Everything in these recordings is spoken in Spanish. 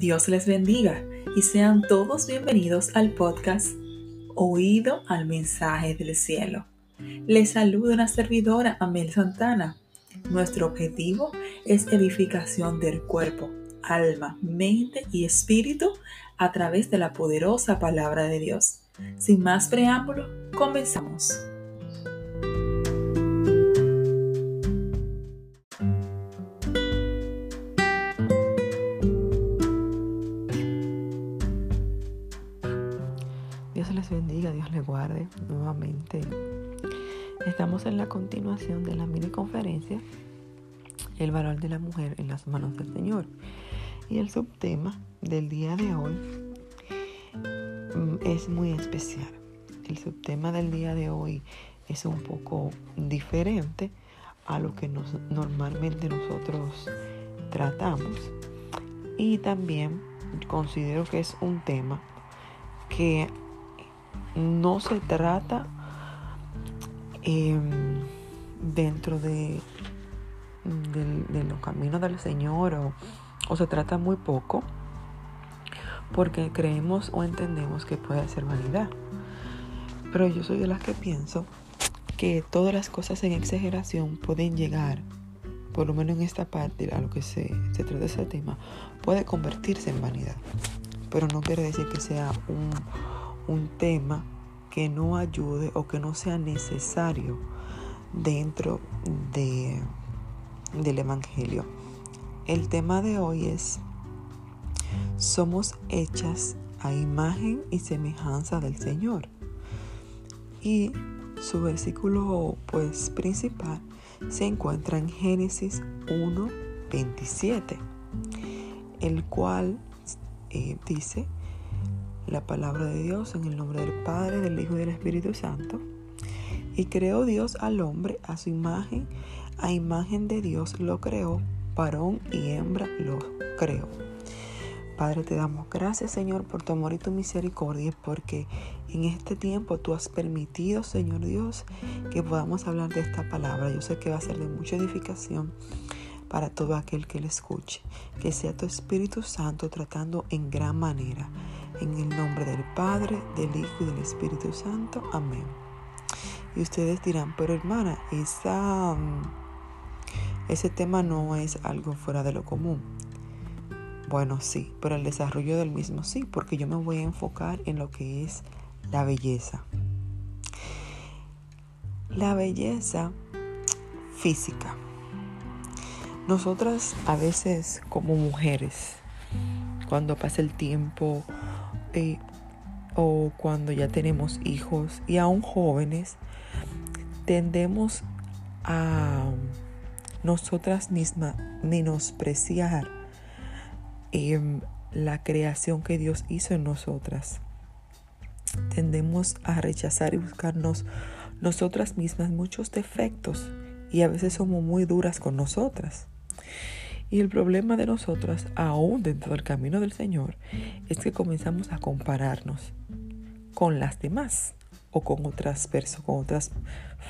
Dios les bendiga y sean todos bienvenidos al podcast Oído al mensaje del cielo. Les saluda una servidora, Amel Santana. Nuestro objetivo es edificación del cuerpo, alma, mente y espíritu a través de la poderosa palabra de Dios. Sin más preámbulo, comenzamos. Nuevamente. Estamos en la continuación de la mini conferencia El valor de la mujer en las manos del Señor. Y el subtema del día de hoy mm, es muy especial. El subtema del día de hoy es un poco diferente a lo que nos, normalmente nosotros tratamos. Y también considero que es un tema que no se trata em, dentro de, los caminos del Señor o, se trata muy poco porque creemos o entendemos que puede ser vanidad. Pero yo soy de las que pienso que todas las cosas en exageración pueden llegar, por lo menos en esta parte, a lo que se, se trata de ese tema, puede convertirse en vanidad. Pero no quiere decir que sea un, un tema que no ayude o que no sea necesario dentro de, del Evangelio. El tema de hoy es, somos hechas a imagen y semejanza del Señor. Y su versículo pues principal se encuentra en Génesis 1, 27, el cual eh, dice, la palabra de Dios en el nombre del Padre, del Hijo y del Espíritu Santo. Y creó Dios al hombre a su imagen, a imagen de Dios lo creó, varón y hembra lo creó. Padre, te damos gracias, Señor, por tu amor y tu misericordia, porque en este tiempo tú has permitido, Señor Dios, que podamos hablar de esta palabra. Yo sé que va a ser de mucha edificación para todo aquel que le escuche. Que sea tu Espíritu Santo tratando en gran manera. En el nombre del Padre, del Hijo y del Espíritu Santo. Amén. Y ustedes dirán, pero hermana, esa, mm, ese tema no es algo fuera de lo común. Bueno, sí, pero el desarrollo del mismo sí, porque yo me voy a enfocar en lo que es la belleza. La belleza física. Nosotras a veces como mujeres, cuando pasa el tiempo, o cuando ya tenemos hijos y aún jóvenes, tendemos a nosotras mismas menospreciar em, la creación que Dios hizo en nosotras. Tendemos a rechazar y buscarnos nosotras mismas muchos defectos y a veces somos muy duras con nosotras. Y el problema de nosotras, aún dentro del camino del Señor, es que comenzamos a compararnos con las demás o con otras personas, con otras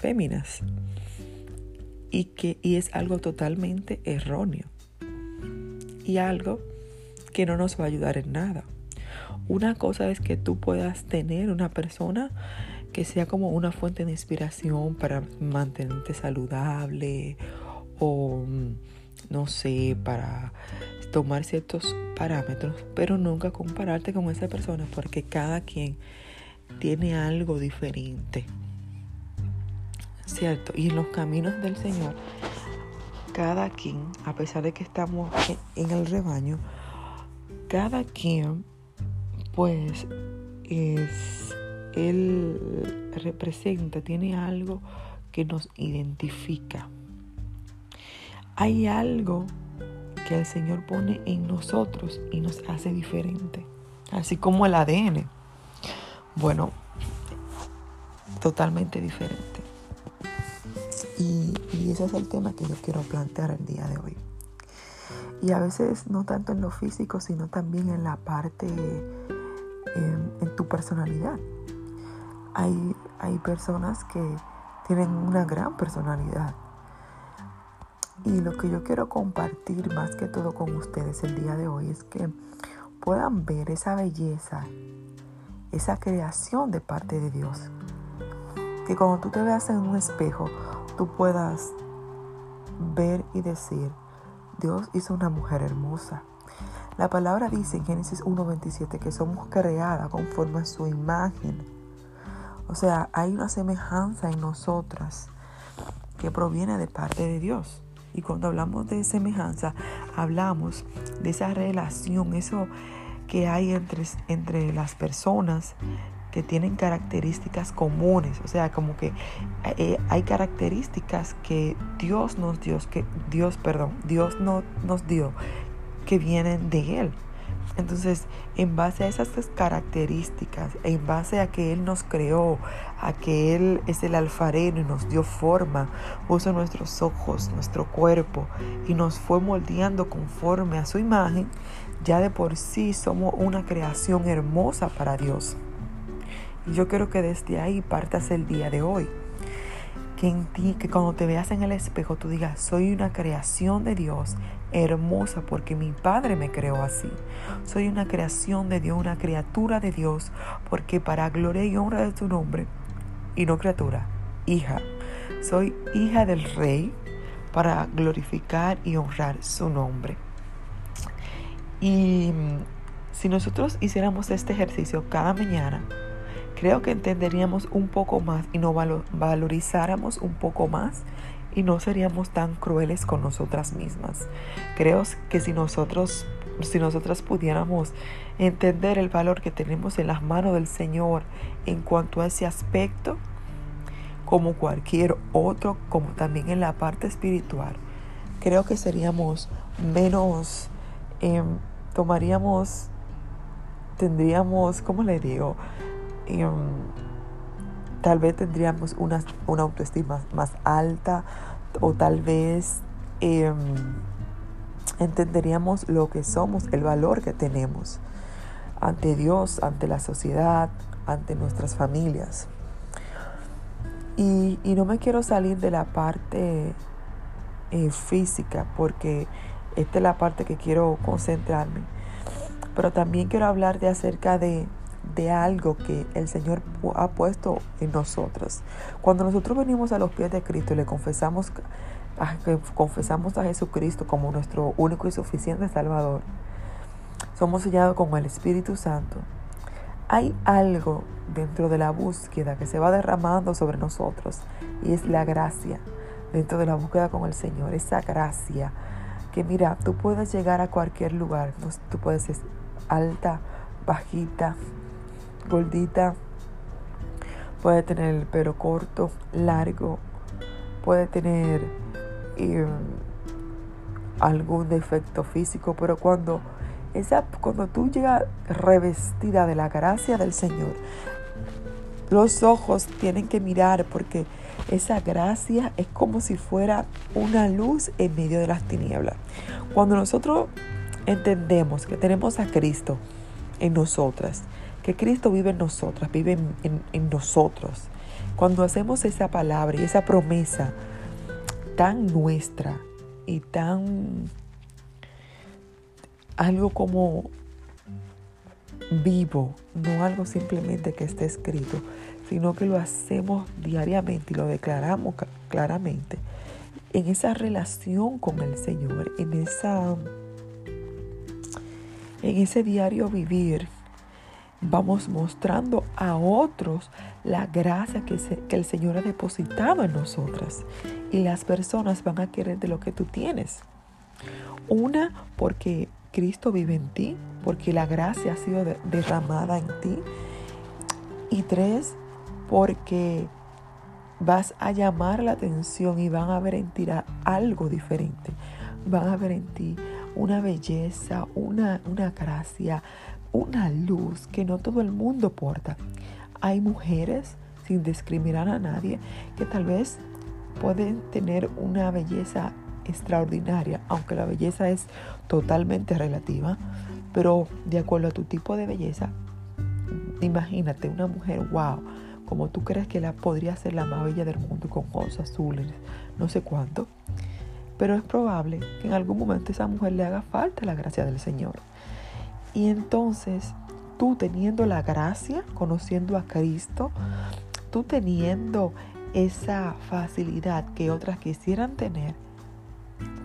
féminas. Y, que, y es algo totalmente erróneo. Y algo que no nos va a ayudar en nada. Una cosa es que tú puedas tener una persona que sea como una fuente de inspiración para mantenerte saludable o no sé, para tomar ciertos parámetros, pero nunca compararte con esa persona porque cada quien tiene algo diferente. ¿Cierto? Y en los caminos del Señor, cada quien, a pesar de que estamos en el rebaño, cada quien, pues, es, él representa, tiene algo que nos identifica. Hay algo que el Señor pone en nosotros y nos hace diferente, así como el ADN. Bueno, totalmente diferente. Y, ese es el tema que yo quiero plantear el día de hoy. Y a veces no tanto en lo físico, sino también en la parte, en, en tu personalidad. Hay, hay personas que tienen una gran personalidad y lo que yo quiero compartir más que todo con ustedes el día de hoy es que puedan ver esa belleza, esa creación de parte de Dios. Que cuando tú te veas en un espejo, tú puedas ver y decir, Dios hizo una mujer hermosa. La palabra dice en Génesis 1.27 que somos creadas conforme a su imagen. O sea, hay una semejanza en nosotras que proviene de parte de Dios. Y cuando hablamos de semejanza, hablamos de esa relación, eso que hay entre, entre las personas que tienen características comunes, o sea, como que eh, hay características que Dios nos dio, que Dios, perdón, Dios no, nos dio, que vienen de Él. Entonces, en base a esas características, en base a que Él nos creó, a que Él es el alfarero y nos dio forma, puso nuestros ojos, nuestro cuerpo y nos fue moldeando conforme a su imagen, ya de por sí somos una creación hermosa para Dios. Y yo quiero que desde ahí partas el día de hoy que en ti, que cuando te veas en el espejo tú digas, soy una creación de Dios hermosa porque mi Padre me creó así. Soy una creación de Dios, una criatura de Dios, porque para gloria y honra de tu nombre, y no criatura, hija. Soy hija del Rey para glorificar y honrar su nombre. Y mm, si nosotros hiciéramos este ejercicio cada mañana, creo que entenderíamos un poco más y nos valorizáramos un poco más y no seríamos tan crueles con nosotras mismas. Creo que si nosotros si nosotras pudiéramos entender el valor que tenemos en las manos del Señor en cuanto a ese aspecto, como cualquier otro, como también en la parte espiritual, creo que seríamos menos, em, tomaríamos, tendríamos, ¿cómo le digo? Em, tal vez tendríamos una, una, autoestima más alta o tal vez em, entenderíamos lo que somos, el valor que tenemos ante Dios, ante la sociedad, ante nuestras familias. Y, no me quiero salir de la parte eh, física porque esta es la parte que quiero concentrarme. Pero también quiero hablar de acerca de de algo que el Señor ha puesto en nosotros. Cuando nosotros venimos a los pies de Cristo y le confesamos a, confesamos a Jesucristo como nuestro único y suficiente Salvador, somos sellados con el Espíritu Santo. Hay algo dentro de la búsqueda que se va derramando sobre nosotros y es la gracia dentro de la búsqueda con el Señor, esa gracia que mira, tú puedes llegar a cualquier lugar, tú puedes ser alta, bajita, gordita, puede tener el pelo corto, largo, puede tener em, algún defecto físico, pero cuando, esa, cuando tú llegas revestida de la gracia del Señor, los ojos tienen que mirar porque esa gracia es como si fuera una luz en medio de las tinieblas. Cuando nosotros entendemos que tenemos a Cristo en nosotras, que Cristo vive en nosotras, vive en, nosotros. Cuando hacemos esa palabra y esa promesa tan nuestra y tan algo como vivo, no algo simplemente que esté escrito, sino que lo hacemos diariamente y lo declaramos claramente en esa relación con el Señor, en esa en ese diario vivir vamos mostrando a otros la gracia que, el Señor ha depositado en nosotras. Y las personas van a querer de lo que tú tienes. Una, porque Cristo vive en ti, porque la gracia ha sido derramada en ti. Y tres, porque vas a llamar la atención y van a ver en ti algo diferente. Van a ver en ti una belleza, una, una gracia, una luz que no todo el mundo porta. Hay mujeres, sin discriminar a nadie, que tal vez pueden tener una belleza extraordinaria, aunque la belleza es totalmente relativa, pero de acuerdo a tu tipo de belleza, imagínate una mujer, wow, como tú crees que la podría ser la más bella del mundo con ojos azules, no sé cuánto, pero es probable que en algún momento esa mujer le haga falta la gracia del Señor. Y entonces tú teniendo la gracia, conociendo a Cristo, tú teniendo esa facilidad que otras quisieran tener,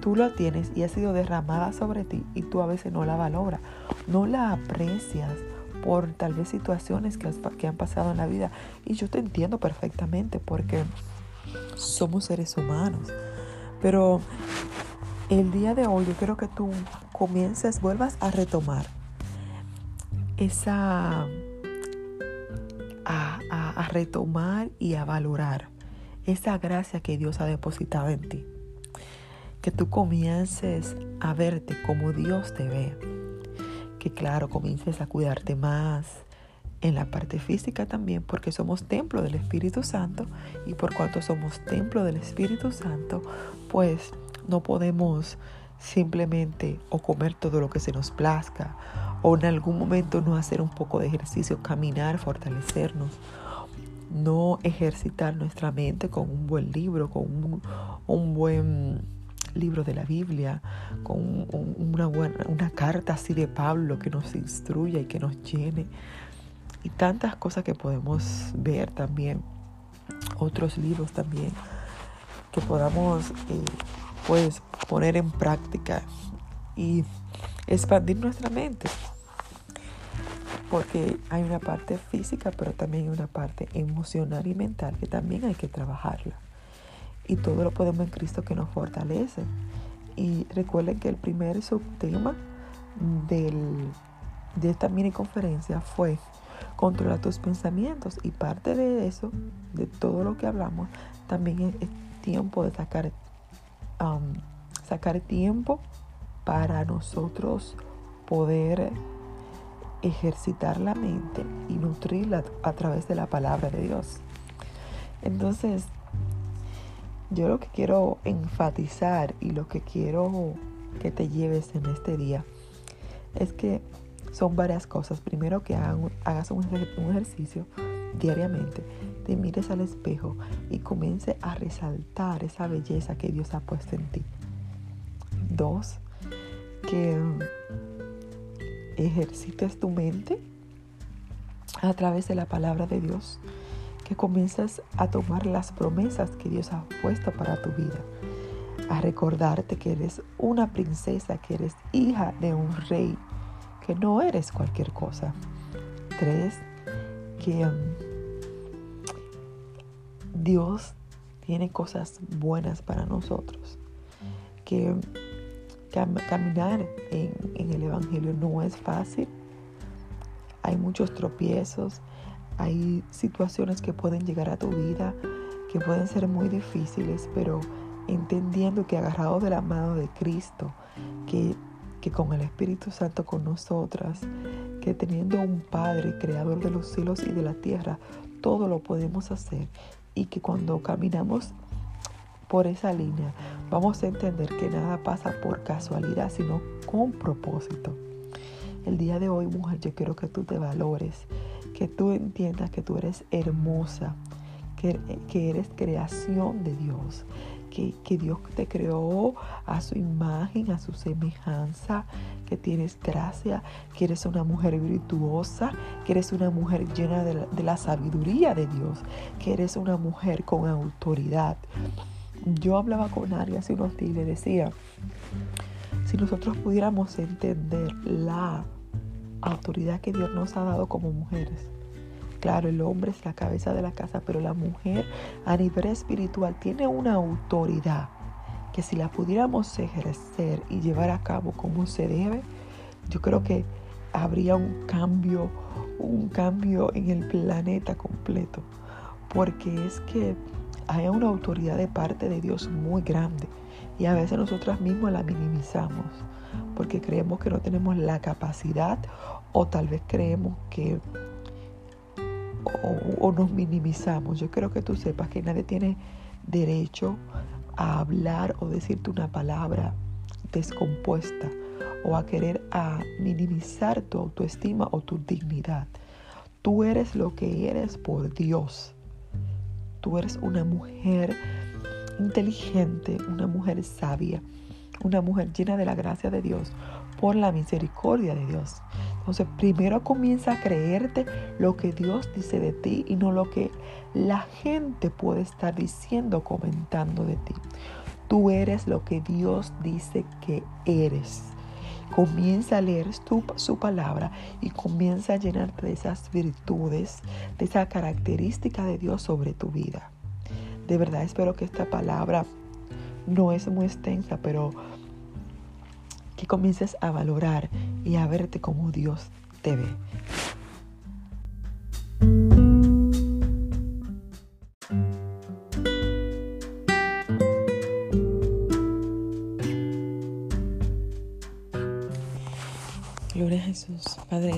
tú lo tienes y ha sido derramada sobre ti y tú a veces no la valoras, no la aprecias por tal vez situaciones que, que han pasado en la vida. Y yo te entiendo perfectamente porque somos seres humanos. Pero el día de hoy yo quiero que tú comiences, vuelvas a retomar esa, a, a, retomar y a valorar esa gracia que Dios ha depositado en ti. Que tú comiences a verte como Dios te ve. Que claro, comiences a cuidarte más en la parte física también, porque somos templo del Espíritu Santo y por cuanto somos templo del Espíritu Santo, pues no podemos simplemente o comer todo lo que se nos plazca o en algún momento no hacer un poco de ejercicio, caminar, fortalecernos, no ejercitar nuestra mente con un buen libro, con un, buen libro de la Biblia, con una, buena, una carta así de Pablo que nos instruya y que nos llene. Y tantas cosas que podemos ver también, otros libros también, que podamos eh, pues poner en práctica y expandir nuestra mente. Porque hay una parte física, pero también hay una parte emocional y mental que también hay que trabajarla. Y todo lo podemos en Cristo que nos fortalece. Y recuerden que el primer subtema del, de esta mini conferencia fue controla tus pensamientos. Y parte de eso, de todo lo que hablamos, también es, tiempo de sacar, um, sacar tiempo para nosotros poder ejercitar la mente y nutrirla a través de la palabra de Dios. Entonces, yo lo que quiero enfatizar y lo que quiero que te lleves en este día es que son varias cosas. Primero que hagas un ejercicio diariamente, te mires al espejo y comience a resaltar esa belleza que Dios ha puesto en ti. Dos, que ejercites tu mente a través de la palabra de Dios, que comiences a tomar las promesas que Dios ha puesto para tu vida, a recordarte que eres una princesa, que eres hija de un rey, que no eres cualquier cosa. Tres, que um, Dios tiene cosas buenas para nosotros, que caminar en, el Evangelio no es fácil. Hay muchos tropiezos, hay situaciones que pueden llegar a tu vida que pueden ser muy difíciles, pero entendiendo que agarrado de la mano de Cristo, que, que con el Espíritu Santo con nosotras, que teniendo un Padre, creador de los cielos y de la tierra, todo lo podemos hacer y que cuando caminamos por esa línea, vamos a entender que nada pasa por casualidad, sino con propósito. El día de hoy, mujer, yo quiero que tú te valores, que tú entiendas que tú eres hermosa, que, que eres creación de Dios, que, que, Dios te creó a su imagen, a su semejanza, que tienes gracia, que eres una mujer virtuosa, que eres una mujer llena de de la sabiduría de Dios, que eres una mujer con autoridad, yo hablaba con Ari hace unos días y le decía, si nosotros pudiéramos entender la autoridad que Dios nos ha dado como mujeres. Claro, el hombre es la cabeza de la casa, pero la mujer a nivel espiritual tiene una autoridad que si la pudiéramos ejercer y llevar a cabo como se debe, yo creo que habría un cambio, un cambio en el planeta completo. Porque es que hay una autoridad de parte de Dios muy grande y a veces nosotras mismas la minimizamos porque creemos que no tenemos la capacidad o tal vez creemos que o, nos minimizamos. Yo quiero que tú sepas que nadie tiene derecho a hablar o decirte una palabra descompuesta o a querer a minimizar tu autoestima o tu dignidad. Tú eres lo que eres por Dios. Tú eres una mujer inteligente, una mujer sabia, una mujer llena de la gracia de Dios por la misericordia de Dios. Entonces, primero comienza a creerte lo que Dios dice de ti y no lo que la gente puede estar diciendo, comentando de ti. Tú eres lo que Dios dice que eres. Comienza a leer su palabra y comienza a llenarte de esas virtudes, de esa característica de Dios sobre tu vida. De verdad espero que esta palabra no es muy extensa, pero que comiences a valorar y a verte como Dios te ve.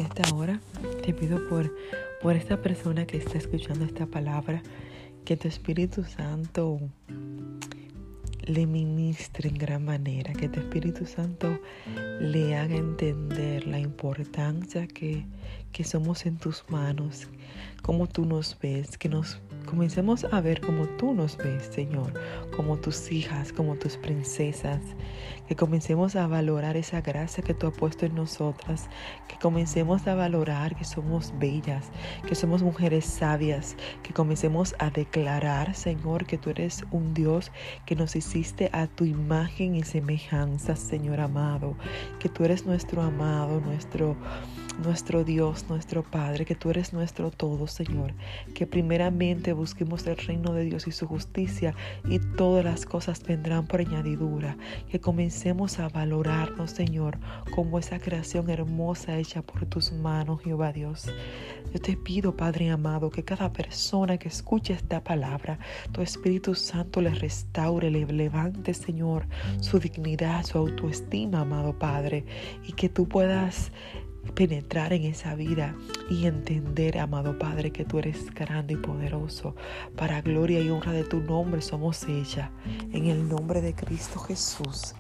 Esta hora te pido por, por esta persona que está escuchando esta palabra, que tu Espíritu Santo le ministre en gran manera, que tu Espíritu Santo le haga entender la importancia que, que somos en tus manos, cómo tú nos ves, que nos comencemos a ver como tú nos ves, Señor, como tus hijas, como tus princesas, que comencemos a valorar esa gracia que tú has puesto en nosotras, que comencemos a valorar que somos bellas, que somos mujeres sabias, que comencemos a declarar, Señor, que tú eres un Dios que nos hiciste a tu imagen y semejanza, Señor amado, que tú eres nuestro amado, nuestro nuestro Dios, nuestro Padre, que tú eres nuestro todo, Señor. Que primeramente busquemos el reino de Dios y su justicia y todas las cosas vendrán por añadidura. Que comencemos a valorarnos, Señor, como esa creación hermosa hecha por tus manos, Jehová Dios. Yo te pido, Padre amado, que cada persona que escuche esta palabra, tu Espíritu Santo le restaure, le levante, Señor, su dignidad, su autoestima, amado Padre, y que tú puedas penetrar en esa vida y entender, amado Padre, que tú eres grande y poderoso. Para gloria y honra de tu nombre somos ella. En el nombre de Cristo Jesús.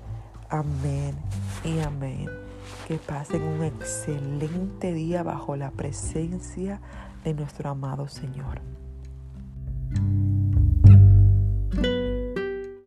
Amén y amén. Que pasen un excelente día bajo la presencia de nuestro amado Señor.